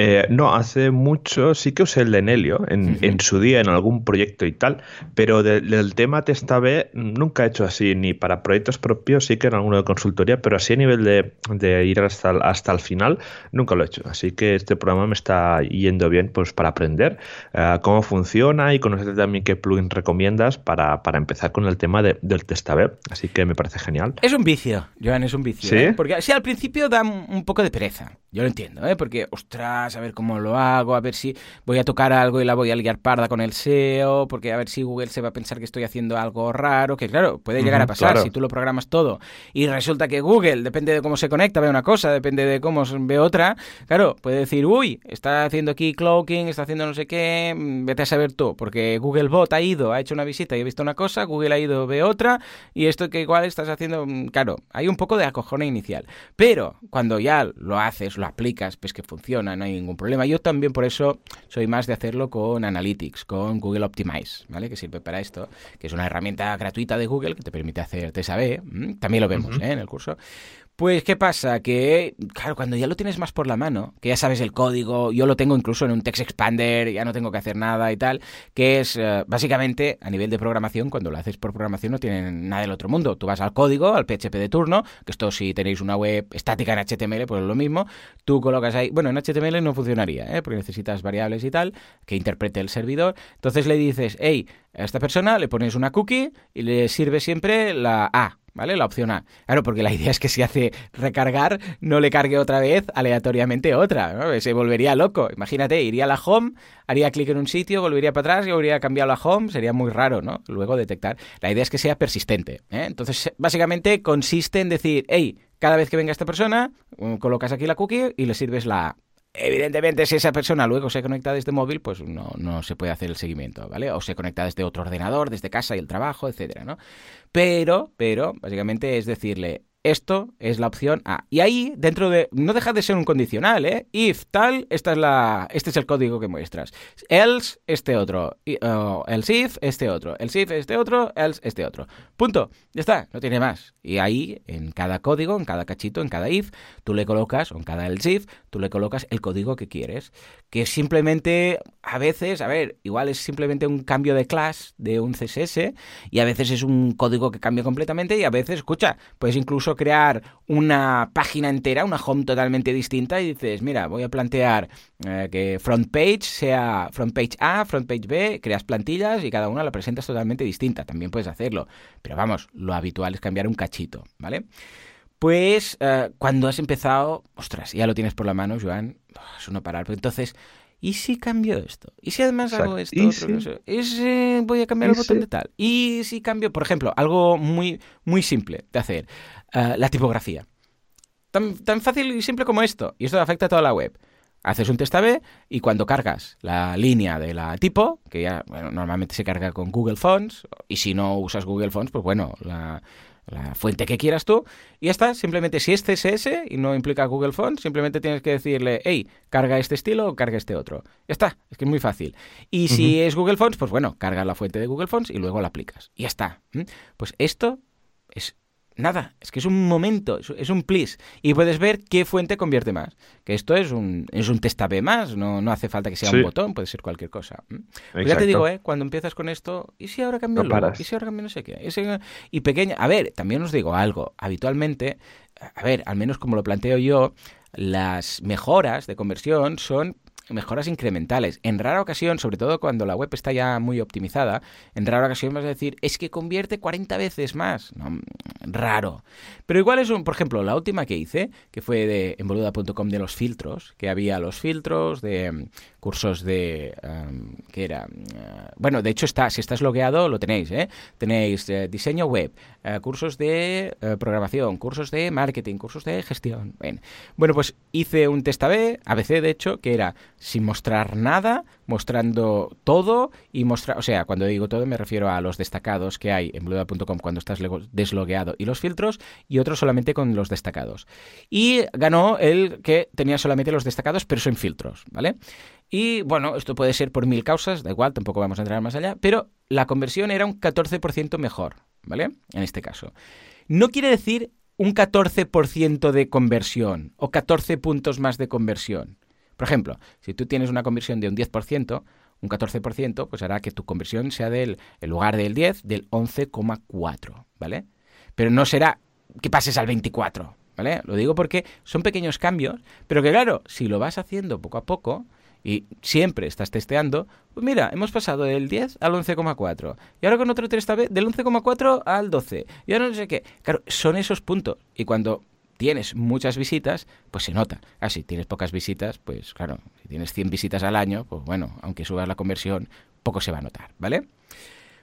Speaker 2: Eh, no, hace mucho sí que usé el de Nelio en, su día en algún proyecto y tal, pero del tema Testa B nunca he hecho así, ni para proyectos propios, sí que en alguno de consultoría, pero así a nivel de, ir hasta, hasta el final, nunca lo he hecho. Así que este programa me está yendo bien pues para aprender eh, cómo funciona y conocer también qué plugin recomiendas para, empezar con el tema del Testa B. Así que me parece genial.
Speaker 1: Es un vicio, Joan, es un vicio. ¿Sí? ¿eh? Porque sí, al principio da un poco de pereza. Yo lo entiendo, ¿eh? Porque, ostras, a ver cómo lo hago, a ver si voy a tocar algo y la voy a liar parda con el SEO, porque a ver si Google se va a pensar que estoy haciendo algo raro, que claro, puede llegar a pasar si tú lo programas todo. Y resulta que Google, depende de cómo se conecta, ve una cosa, depende de cómo ve otra, claro, puede decir, uy, está haciendo aquí cloaking, está haciendo no sé qué, mm, vete a saber tú, porque Google Bot ha ido, ha hecho una visita y ha visto una cosa, Google ha ido, ve otra, y esto que igual estás haciendo, mm, claro, hay un poco de acojone inicial, pero cuando ya lo haces, lo aplicas, pues que funciona, no hay ningún problema. Yo también por eso soy más de hacerlo con Analytics, con Google Optimize, ¿vale? Que sirve para esto, que es una herramienta gratuita de Google que te permite hacer TSAB. También lo vemos ¿eh? en el curso. Pues, ¿qué pasa? Que, claro, cuando ya lo tienes más por la mano, que ya sabes el código, yo lo tengo incluso en un text expander, ya no tengo que hacer nada y tal, que es eh, básicamente a nivel de programación, cuando lo haces por programación no tiene nada del otro mundo. Tú vas al código, al PHP de turno, que esto si tenéis una web estática en HTML, pues es lo mismo, tú colocas ahí, bueno, en HTML no funcionaría, ¿eh? porque necesitas variables y tal, que interprete el servidor. Entonces le dices, hey, a esta persona le pones una cookie y le sirve siempre la A ¿vale? La opción A. Claro, porque la idea es que si hace recargar, no le cargue otra vez aleatoriamente otra, Se volvería loco. Imagínate, iría a la home, haría clic en un sitio, volvería para atrás y volvería a cambiar la home, sería muy raro, ¿no? Luego detectar. La idea es que sea persistente. ¿eh? Entonces, básicamente consiste en decir, hey, cada vez que venga esta persona, mm, colocas aquí la cookie y le sirves la A. Evidentemente, si esa persona luego se conecta desde móvil, pues no, no se puede hacer el seguimiento, ¿vale? O se conecta desde otro ordenador, desde casa y el trabajo, etcétera, ¿no? Pero, pero, básicamente es decirle, esto es la opción A. Y ahí, dentro de. No deja de ser un condicional, ¿eh? If tal, esta es la, este es el código que muestras. Else, este otro. Uh, else if, este otro. Else if, este otro. Else, este otro. Punto. Ya está, no tiene más. Y ahí, en cada código, en cada cachito, en cada if, tú le colocas, o en cada else if, tú le colocas el código que quieres. Que simplemente, a veces, a ver, igual es simplemente un cambio de class de un CSS, y a veces es un código que cambia completamente, y a veces, escucha, puedes incluso crear una página entera, una home totalmente distinta, y dices, mira, voy a plantear eh, que front page sea front page A, front page B, creas plantillas y cada una la presentas totalmente distinta. También puedes hacerlo. Pero vamos, lo habitual es cambiar un cachito, ¿vale? Pues eh, cuando has empezado, ostras, ya lo tienes por la mano, Joan, es uno parar. Pues entonces, ¿y si cambio esto? ¿Y si además hago esto? ¿Y, si... voy a cambiar el botón de tal? ¿Y si cambio, por ejemplo, algo muy, muy simple de hacer? Eh, la tipografía. Tan, tan fácil y simple como esto. Y esto afecta a toda la web. Haces un test A-B y cuando cargas la línea de la tipo, que ya bueno, normalmente se carga con Google Fonts, y si no usas Google Fonts, pues bueno, la, la fuente que quieras tú, y ya está. Simplemente si es CSS y no implica Google Fonts, simplemente tienes que decirle, hey, carga este estilo o carga este otro. Ya está, es que es muy fácil. Y si es Google Fonts, pues bueno, carga la fuente de Google Fonts y luego la aplicas. Y ya está. Pues esto es nada, es que es un momento, es un please. Y puedes ver qué fuente convierte más. Que esto es un, es un test A-B más, no, no hace falta que sea un botón, puede ser cualquier cosa. Pues ya te digo, ¿eh? cuando empiezas con esto, ¿y si ahora cambio el ¿Y si ahora cambio no sé qué? Y pequeña, a ver, también os digo algo, habitualmente, a ver, al menos como lo planteo yo, las mejoras de conversión son mejoras incrementales. En rara ocasión, sobre todo cuando la web está ya muy optimizada, en rara ocasión vas a decir, es que convierte 40 veces más. No, raro. Pero igual es un, por ejemplo, la última que hice, que fue de emboluda.com de los filtros, que había los filtros de mm, cursos de... Um, ¿Qué era? Uh, bueno, de hecho está, si estás logueado lo tenéis, ¿eh? Tenéis eh, diseño web, uh, cursos de programación, cursos de marketing, cursos de gestión. Bueno, pues hice un test AB, ABC de hecho, que era sin mostrar nada, mostrando todo y mostrar, o sea, cuando digo todo me refiero a los destacados que hay en bluda.com cuando estás deslogueado y los filtros y otro solamente con los destacados. Y ganó el que tenía solamente los destacados pero sin filtros, ¿vale? Y bueno, esto puede ser por mil causas, da igual, tampoco vamos a entrar más allá, pero la conversión era un 14% mejor, ¿vale? En este caso. No quiere decir un 14% de conversión o 14 puntos más de conversión. Por ejemplo, si tú tienes una conversión de un 10%, un 14%, pues hará que tu conversión sea del, en lugar del 10, del 11,4, ¿vale? Pero no será que pases al 24, ¿vale? Lo digo porque son pequeños cambios, pero que claro, si lo vas haciendo poco a poco, y siempre estás testeando, pues mira, hemos pasado del 10 al 11,4. Y ahora con otro test del 11,4 al 12. Y ahora no sé qué. Claro, son esos puntos. Y cuando tienes muchas visitas, pues se nota. Ah, si tienes pocas visitas, pues claro, si tienes 100 visitas al año, pues bueno, aunque subas la conversión, poco se va a notar, ¿vale?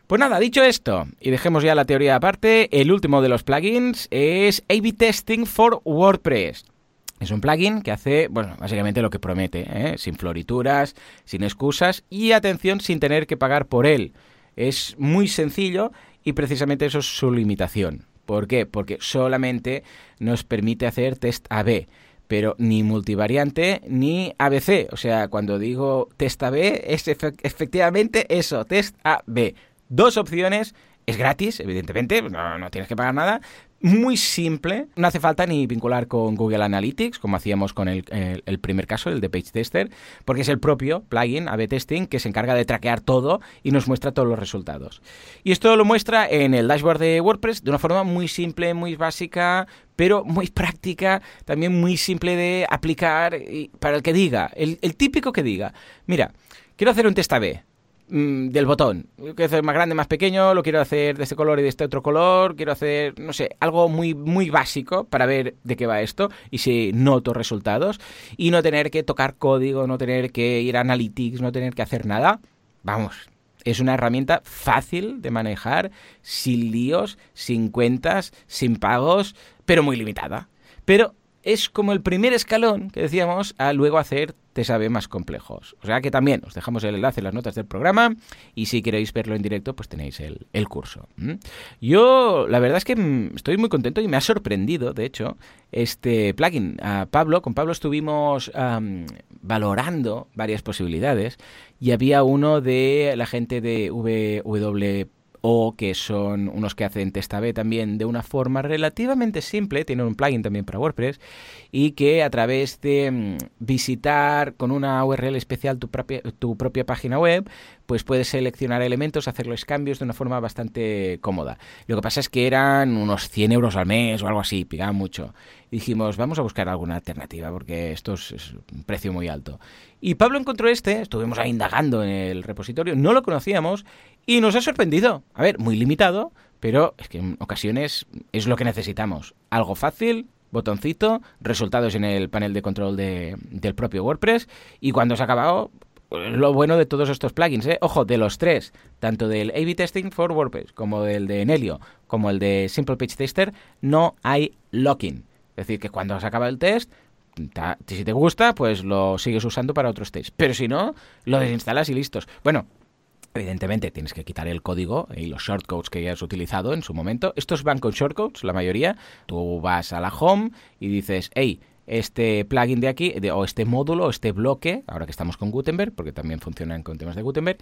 Speaker 1: Pues nada, dicho esto, y dejemos ya la teoría aparte, el último de los plugins es A-B Testing for WordPress. Es un plugin que hace, bueno, básicamente lo que promete, ¿eh? sin florituras, sin excusas y atención, sin tener que pagar por él. Es muy sencillo y precisamente eso es su limitación. ¿Por qué? Porque solamente nos permite hacer test AB, pero ni multivariante ni ABC. O sea, cuando digo test AB es efectivamente eso, test AB. Dos opciones, es gratis, evidentemente, no, no tienes que pagar nada, muy simple. No hace falta ni vincular con Google Analytics, como hacíamos con el, primer caso, el de Page Tester, porque es el propio plugin AB Testing que se encarga de traquear todo y nos muestra todos los resultados. Y esto lo muestra en el dashboard de WordPress de una forma muy simple, muy básica, pero muy práctica, también muy simple de aplicar y para el que diga, el, el típico que diga, mira, quiero hacer un test AB Mm, del botón. quiero hacer más grande, más pequeño, lo quiero hacer de este color y de este otro color, quiero hacer, no sé, algo muy, muy básico para ver de qué va esto y si noto resultados y no tener que tocar código, no tener que ir a Analytics, no tener que hacer nada. Vamos, es una herramienta fácil de manejar, sin líos, sin cuentas, sin pagos, pero muy limitada. Pero es como el primer escalón que decíamos a luego hacer sabe más complejos. O sea que también os dejamos el enlace en las notas del programa y si queréis verlo en directo, pues tenéis el, curso. Yo, la verdad es que mm, estoy muy contento y me ha sorprendido, de hecho, este plugin. A Pablo, con Pablo estuvimos valorando varias posibilidades y había uno de la gente de VW o que son unos que hacen test A-B también de una forma relativamente simple, tienen un plugin también para WordPress, y que a través de mm, visitar con una URL especial tu propia, tu propia página web, pues puedes seleccionar elementos, hacer los cambios de una forma bastante cómoda. Lo que pasa es que eran unos 100 euros al mes o algo así, pigaban mucho. dijimos, vamos a buscar alguna alternativa porque esto es, un precio muy alto. Y Pablo encontró este, estuvimos ahí indagando en el repositorio, no lo conocíamos y nos ha sorprendido. A ver, muy limitado, pero es que en ocasiones es lo que necesitamos. Algo fácil, botoncito, resultados en el panel de control de, del propio WordPress y cuando se ha acabado, lo bueno de todos estos plugins, ¿eh? ojo, de los tres, tanto del A-B Testing for WordPress como del de Enelio, como el de Simple Page Tester, no hay locking. Es decir, que cuando se acaba el test, si te gusta, pues lo sigues usando para otros tests. Pero si no, lo desinstalas y listos. Bueno, Evidentemente tienes que quitar el código y los shortcodes que ya has utilizado en su momento. Estos van con shortcodes, la mayoría. Tú vas a la home y dices, hey, este plugin de aquí, o este módulo, este bloque, ahora que estamos con Gutenberg, porque también funcionan con temas de Gutenberg,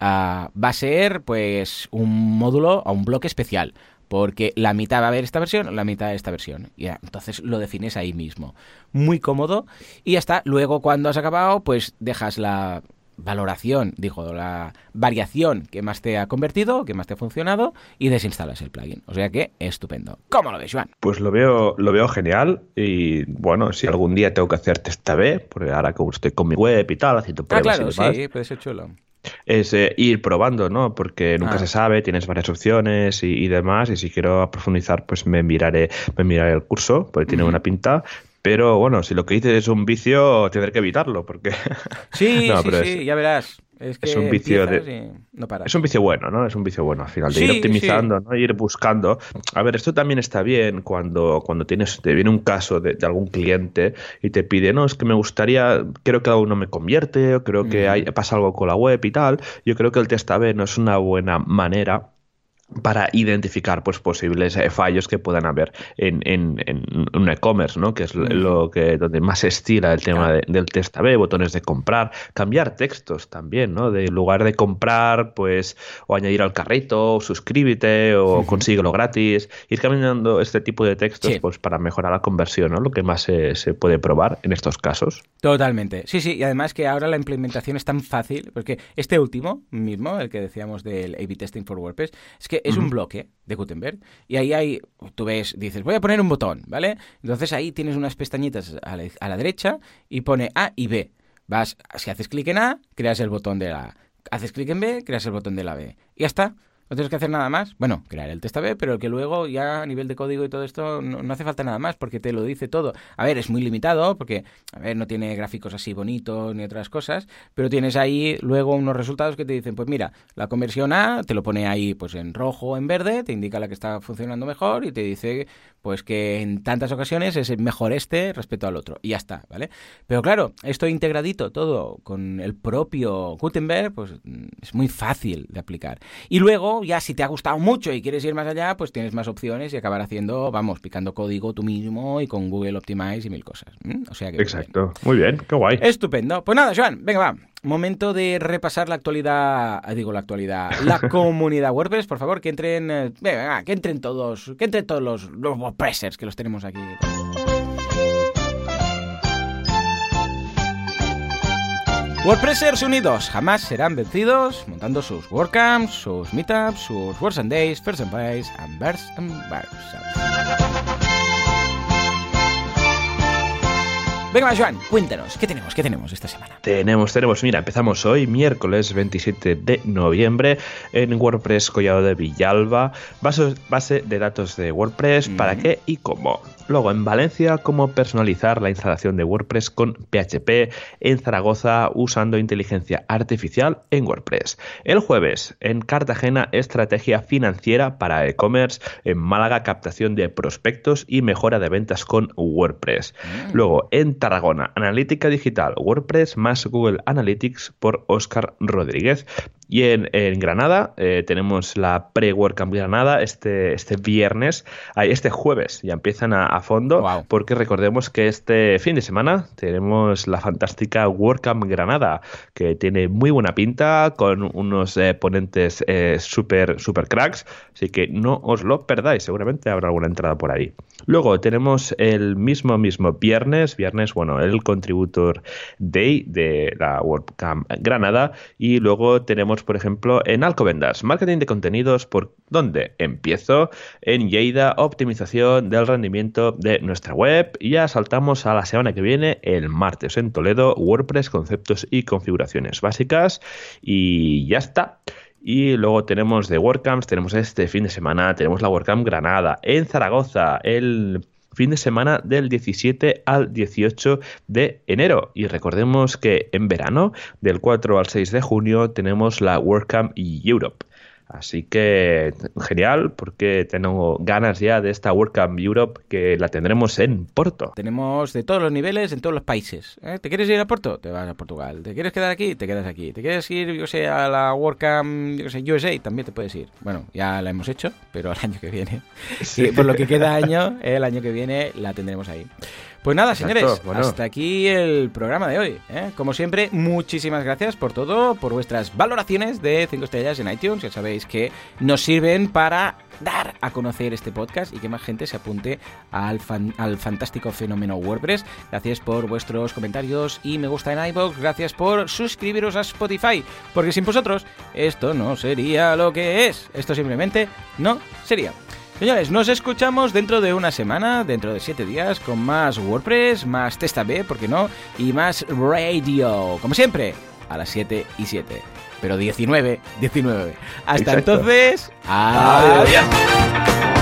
Speaker 1: ah, va a ser pues un módulo o un bloque especial. Porque la mitad va a ver esta versión, la mitad esta versión. Y entonces lo defines ahí mismo. Muy cómodo. Y ya está. Luego, cuando has acabado, pues dejas la, valoración, dijo, la variación que más te ha convertido, que más te ha funcionado y desinstalas el plugin. O sea que estupendo. ¿Cómo lo ves, Juan?
Speaker 2: Pues lo veo, lo veo genial y bueno, si algún día tengo que hacer testa B, porque ahora que estoy con mi web y tal, haciendo
Speaker 1: ah, pruebas ah, claro, sí, puede ser chulo.
Speaker 2: Es eh, ir probando, ¿no? Porque nunca ah. se sabe, tienes varias opciones y, demás, y si quiero profundizar, pues me miraré, me miraré el curso, porque tiene una pinta, pero bueno, si lo que dices es un vicio, tendré que evitarlo, porque...
Speaker 1: Sí, sí, sí, ya verás. Es,
Speaker 2: un vicio de... es un vicio bueno, ¿no? Es un vicio bueno al final, de ir optimizando, ¿no? Ir buscando. A ver, esto también está bien cuando, cuando tienes, te viene un caso de, algún cliente y te pide, no, es que me gustaría, creo que algo no me convierte, o creo que hay, pasa algo con la web y tal. Yo creo que el test A-B no es una buena manera para identificar pues posibles eh, fallos que puedan haber en, en, un e-commerce, ¿no? que es lo que donde más se estira el tema del test A-B, botones de comprar, cambiar textos también, ¿no? De lugar de comprar, pues, o añadir al carrito, o suscríbete, o consíguelo gratis, ir cambiando este tipo de textos pues para mejorar la conversión, ¿no? Lo que más se, se, puede probar en estos casos.
Speaker 1: Totalmente. Sí, sí, y además que ahora la implementación es tan fácil, porque este último mismo, el que decíamos del A-B testing for WordPress, es que es un bloque de Gutenberg y ahí hay, tú ves, dices, voy a poner un botón, ¿vale? Entonces ahí tienes unas pestañitas a la, derecha y pone A y B. Vas, si haces clic en A, creas el botón de la A. Haces clic en B, creas el botón de la B. Y ya está. No tienes que hacer nada más. Bueno, crear el test B, pero que luego ya a nivel de código y todo esto no, hace falta nada más porque te lo dice todo. A ver, es muy limitado porque, a ver, no tiene gráficos así bonitos ni otras cosas, pero tienes ahí luego unos resultados que te dicen, pues mira, la conversión A te lo pone ahí pues en rojo o en verde, te indica la que está funcionando mejor y te dice pues que en tantas ocasiones es mejor este respecto al otro. Y ya está, ¿vale? Pero claro, esto integradito todo con el propio Gutenberg, pues es muy fácil de aplicar. Y luego ya si te ha gustado mucho y quieres ir más allá, pues tienes más opciones y acabar haciendo, vamos, picando código tú mismo y con Google Optimize y mil cosas. O sea que.
Speaker 2: Exacto. Muy bien, qué guay.
Speaker 1: Estupendo. Pues nada, Joan, venga, va. Momento de repasar la actualidad, ah, digo la actualidad, la comunidad WordPress, por favor, que entren, eh, venga, que entren todos, que entren todos los, los WordPressers que los tenemos aquí. WordPressers unidos jamás serán vencidos montando sus WordCamps, sus Meetups, sus Words and Days, First and Buys and Birds and Venga, Joan, cuéntanos, ¿qué tenemos? ¿Qué tenemos esta semana?
Speaker 2: Tenemos, tenemos, mira, empezamos hoy, miércoles 27 de noviembre, en WordPress Collado de Villalba, base, base de datos de WordPress, ¿para qué y cómo? Luego, en Valencia, cómo personalizar la instalación de WordPress con PHP. En Zaragoza, usando inteligencia artificial en WordPress. El jueves, en Cartagena, estrategia financiera para e-commerce. En Málaga, captación de prospectos y mejora de ventas con WordPress. Mm. Luego, en Tarragona, analítica digital, WordPress más Google Analytics por Oscar Rodríguez. Y en, Granada eh, tenemos la pre-WordCamp Granada este, este viernes, este jueves ya empiezan a, fondo, porque recordemos que este fin de semana tenemos la fantástica WordCamp Granada, que tiene muy buena pinta, con unos eh, ponentes eh, super, super cracks, así que no os lo perdáis, seguramente habrá alguna entrada por ahí. Luego tenemos el mismo, mismo viernes, viernes, bueno, el Contributor Day de la WordCamp Granada, y luego tenemos por ejemplo, en Alcobendas, marketing de contenidos, ¿por dónde? Empiezo en Lleida, optimización del rendimiento de nuestra web. Y ya saltamos a la semana que viene, el martes en Toledo, WordPress, conceptos y configuraciones básicas. Y ya está. Y luego tenemos de WordCamps, tenemos este fin de semana, tenemos la WordCamp Granada, en Zaragoza, el fin de semana del 17 al 18 de enero. Y recordemos que en verano, del 4 al 6 de junio, tenemos la WordCamp Europe. Así que genial, porque tengo ganas ya de esta WordCamp Europe que la tendremos en Porto.
Speaker 1: Tenemos de todos los niveles en todos los países. ¿eh? ¿Te quieres ir a Porto? Te vas a Portugal. ¿Te quieres quedar aquí? Te quedas aquí. ¿Te quieres ir, yo sé, a la WordCamp yo sé, USA? También te puedes ir. Bueno, ya la hemos hecho, pero al año que viene. Sí. por lo que queda año, el año que viene la tendremos ahí. Pues nada, señores, hasta aquí el programa de hoy. ¿eh? Como siempre, muchísimas gracias por todo, por vuestras valoraciones de 5 estrellas en iTunes. Ya sabéis que nos sirven para dar a conocer este podcast y que más gente se apunte al, al fantástico fenómeno WordPress. Gracias por vuestros comentarios y me gusta en iVoox. Gracias por suscribiros a Spotify, porque sin vosotros esto no sería lo que es. Esto simplemente no sería. Señores, nos escuchamos dentro de una semana, dentro de siete días, con más WordPress, más Testa B, ¿por qué no? Y más radio, como siempre, a las 7 y 7. Pero 19, 19. Hasta entonces, adiós.